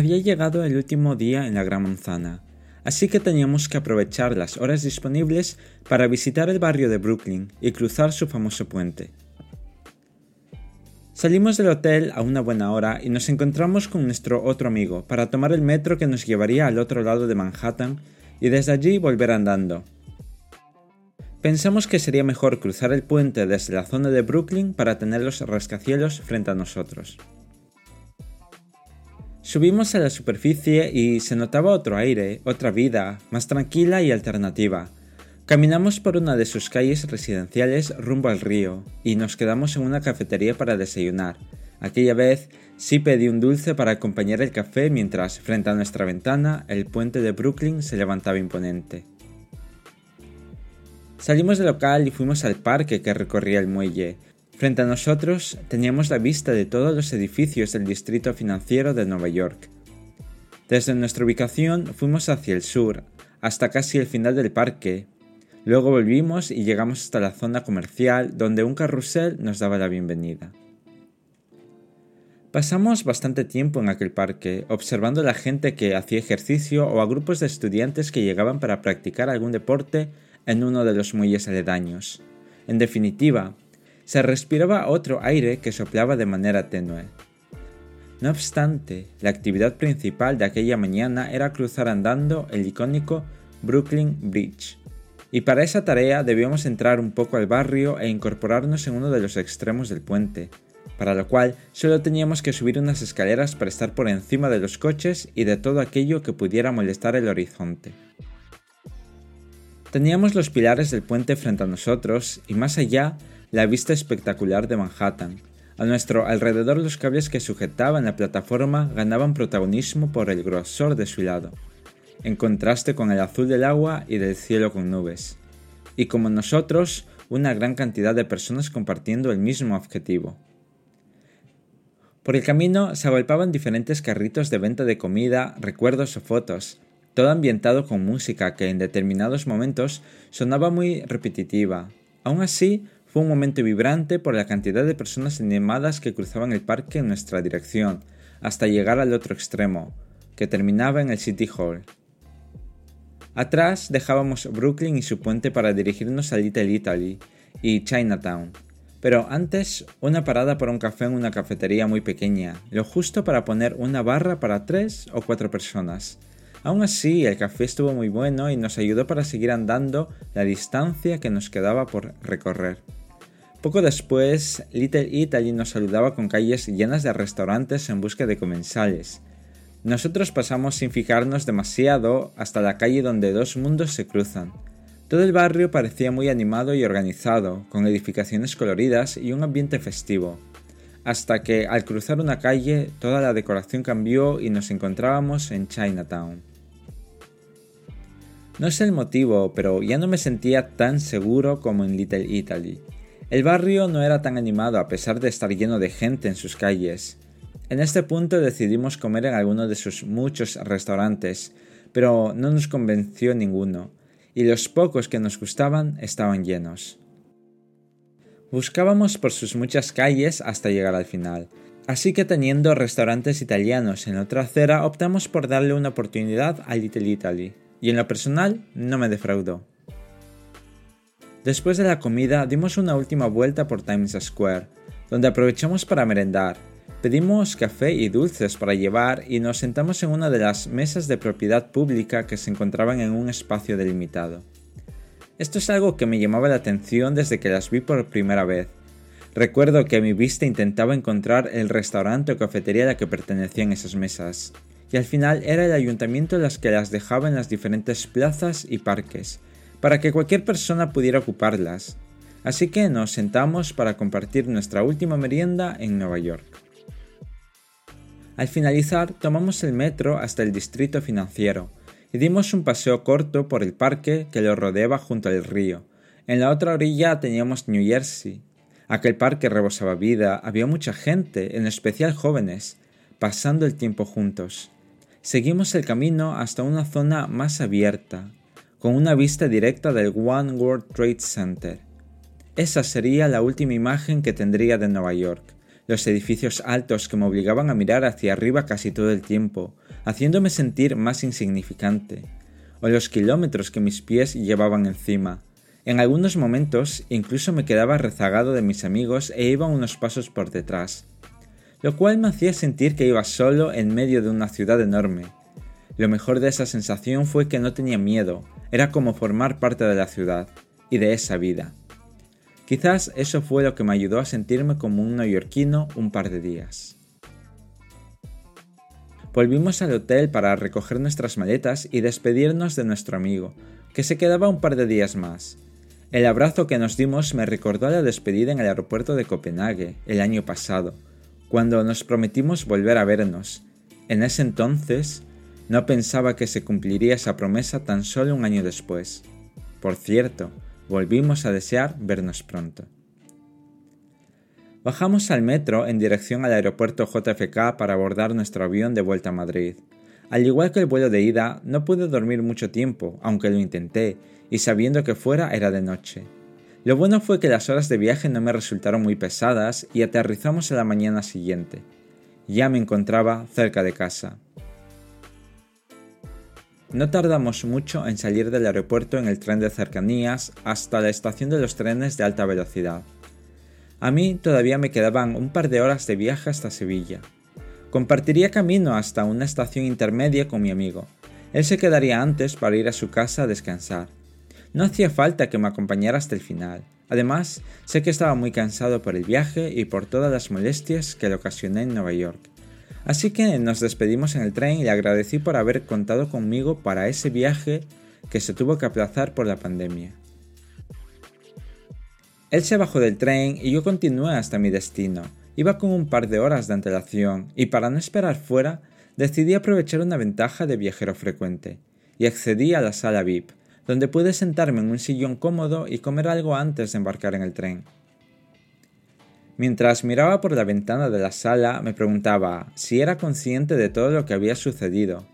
Había llegado el último día en la Gran Manzana, así que teníamos que aprovechar las horas disponibles para visitar el barrio de Brooklyn y cruzar su famoso puente. Salimos del hotel a una buena hora y nos encontramos con nuestro otro amigo para tomar el metro que nos llevaría al otro lado de Manhattan y desde allí volver andando. Pensamos que sería mejor cruzar el puente desde la zona de Brooklyn para tener los rascacielos frente a nosotros. Subimos a la superficie y se notaba otro aire, otra vida, más tranquila y alternativa. Caminamos por una de sus calles residenciales rumbo al río y nos quedamos en una cafetería para desayunar. Aquella vez sí pedí un dulce para acompañar el café mientras, frente a nuestra ventana, el puente de Brooklyn se levantaba imponente. Salimos del local y fuimos al parque que recorría el muelle, Frente a nosotros teníamos la vista de todos los edificios del distrito financiero de Nueva York. Desde nuestra ubicación fuimos hacia el sur, hasta casi el final del parque. Luego volvimos y llegamos hasta la zona comercial donde un carrusel nos daba la bienvenida. Pasamos bastante tiempo en aquel parque, observando a la gente que hacía ejercicio o a grupos de estudiantes que llegaban para practicar algún deporte en uno de los muelles aledaños. En definitiva, se respiraba otro aire que soplaba de manera tenue. No obstante, la actividad principal de aquella mañana era cruzar andando el icónico Brooklyn Bridge, y para esa tarea debíamos entrar un poco al barrio e incorporarnos en uno de los extremos del puente, para lo cual solo teníamos que subir unas escaleras para estar por encima de los coches y de todo aquello que pudiera molestar el horizonte. Teníamos los pilares del puente frente a nosotros y más allá la vista espectacular de Manhattan. A nuestro alrededor los cables que sujetaban la plataforma ganaban protagonismo por el grosor de su lado, en contraste con el azul del agua y del cielo con nubes. Y como nosotros, una gran cantidad de personas compartiendo el mismo objetivo. Por el camino se agolpaban diferentes carritos de venta de comida, recuerdos o fotos, todo ambientado con música que en determinados momentos sonaba muy repetitiva. Aún así, fue un momento vibrante por la cantidad de personas animadas que cruzaban el parque en nuestra dirección, hasta llegar al otro extremo, que terminaba en el City Hall. Atrás dejábamos Brooklyn y su puente para dirigirnos a Little Italy y Chinatown, pero antes una parada por un café en una cafetería muy pequeña, lo justo para poner una barra para tres o cuatro personas. Aún así, el café estuvo muy bueno y nos ayudó para seguir andando la distancia que nos quedaba por recorrer. Poco después, Little Italy nos saludaba con calles llenas de restaurantes en busca de comensales. Nosotros pasamos sin fijarnos demasiado hasta la calle donde dos mundos se cruzan. Todo el barrio parecía muy animado y organizado, con edificaciones coloridas y un ambiente festivo. Hasta que, al cruzar una calle, toda la decoración cambió y nos encontrábamos en Chinatown. No sé el motivo, pero ya no me sentía tan seguro como en Little Italy. El barrio no era tan animado a pesar de estar lleno de gente en sus calles. En este punto decidimos comer en alguno de sus muchos restaurantes, pero no nos convenció ninguno, y los pocos que nos gustaban estaban llenos. Buscábamos por sus muchas calles hasta llegar al final, así que teniendo restaurantes italianos en otra acera optamos por darle una oportunidad a Little Italy, y en lo personal no me defraudó. Después de la comida dimos una última vuelta por Times Square, donde aprovechamos para merendar. Pedimos café y dulces para llevar y nos sentamos en una de las mesas de propiedad pública que se encontraban en un espacio delimitado. Esto es algo que me llamaba la atención desde que las vi por primera vez. Recuerdo que a mi vista intentaba encontrar el restaurante o cafetería a la que pertenecían esas mesas, y al final era el ayuntamiento las que las dejaba en las diferentes plazas y parques, para que cualquier persona pudiera ocuparlas, así que nos sentamos para compartir nuestra última merienda en Nueva York. Al finalizar, tomamos el metro hasta el distrito financiero y dimos un paseo corto por el parque que lo rodeaba junto al río. En la otra orilla teníamos New Jersey. Aquel parque rebosaba vida, había mucha gente, en especial jóvenes, pasando el tiempo juntos. Seguimos el camino hasta una zona más abierta, con una vista directa del One World Trade Center. Esa sería la última imagen que tendría de Nueva York, los edificios altos que me obligaban a mirar hacia arriba casi todo el tiempo, haciéndome sentir más insignificante, o los kilómetros que mis pies llevaban encima. En algunos momentos incluso me quedaba rezagado de mis amigos e iba unos pasos por detrás, lo cual me hacía sentir que iba solo en medio de una ciudad enorme. Lo mejor de esa sensación fue que no tenía miedo, era como formar parte de la ciudad y de esa vida. Quizás eso fue lo que me ayudó a sentirme como un neoyorquino un par de días. Volvimos al hotel para recoger nuestras maletas y despedirnos de nuestro amigo, que se quedaba un par de días más. El abrazo que nos dimos me recordó la despedida en el aeropuerto de Copenhague el año pasado, cuando nos prometimos volver a vernos. En ese entonces no pensaba que se cumpliría esa promesa tan solo un año después. Por cierto, volvimos a desear vernos pronto. Bajamos al metro en dirección al aeropuerto JFK para abordar nuestro avión de vuelta a Madrid. Al igual que el vuelo de ida, no pude dormir mucho tiempo, aunque lo intenté, y sabiendo que fuera era de noche. Lo bueno fue que las horas de viaje no me resultaron muy pesadas y aterrizamos a la mañana siguiente. Ya me encontraba cerca de casa. No tardamos mucho en salir del aeropuerto en el tren de cercanías hasta la estación de los trenes de alta velocidad. A mí todavía me quedaban un par de horas de viaje hasta Sevilla. Compartiría camino hasta una estación intermedia con mi amigo. Él se quedaría antes para ir a su casa a descansar. No hacía falta que me acompañara hasta el final. Además, sé que estaba muy cansado por el viaje y por todas las molestias que le ocasioné en Nueva York. Así que nos despedimos en el tren y le agradecí por haber contado conmigo para ese viaje que se tuvo que aplazar por la pandemia. Él se bajó del tren y yo continué hasta mi destino. Iba con un par de horas de antelación y para no esperar fuera, decidí aprovechar una ventaja de viajero frecuente y accedí a la sala VIP, donde pude sentarme en un sillón cómodo y comer algo antes de embarcar en el tren. Mientras miraba por la ventana de la sala, me preguntaba si era consciente de todo lo que había sucedido.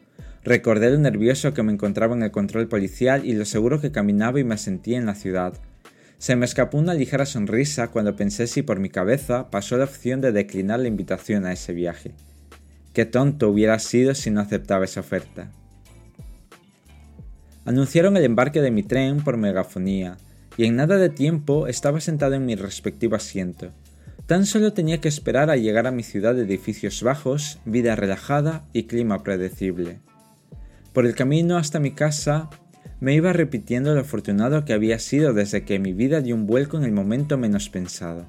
Recordé lo nervioso que me encontraba en el control policial y lo seguro que caminaba y me sentía en la ciudad. Se me escapó una ligera sonrisa cuando pensé si por mi cabeza pasó la opción de declinar la invitación a ese viaje. Qué tonto hubiera sido si no aceptaba esa oferta. Anunciaron el embarque de mi tren por megafonía, y en nada de tiempo estaba sentado en mi respectivo asiento. Tan solo tenía que esperar a llegar a mi ciudad de edificios bajos, vida relajada y clima predecible. Por el camino hasta mi casa me iba repitiendo lo afortunado que había sido desde que mi vida dio un vuelco en el momento menos pensado.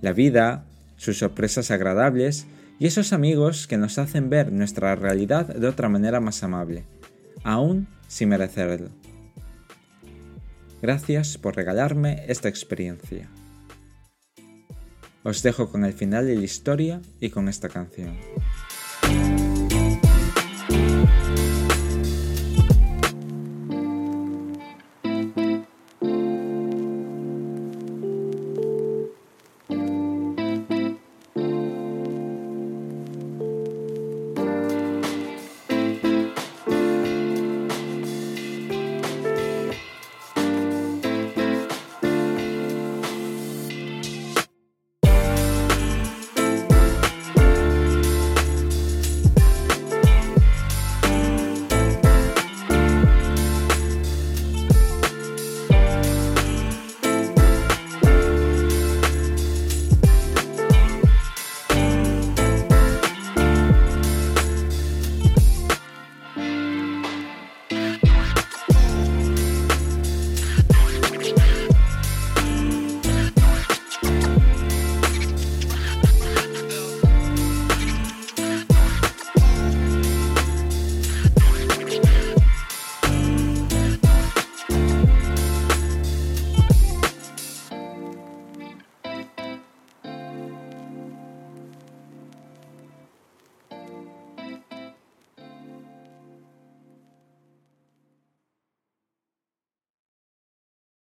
La vida, sus sorpresas agradables y esos amigos que nos hacen ver nuestra realidad de otra manera más amable, aún sin merecerlo. Gracias por regalarme esta experiencia. Os dejo con el final de la historia y con esta canción.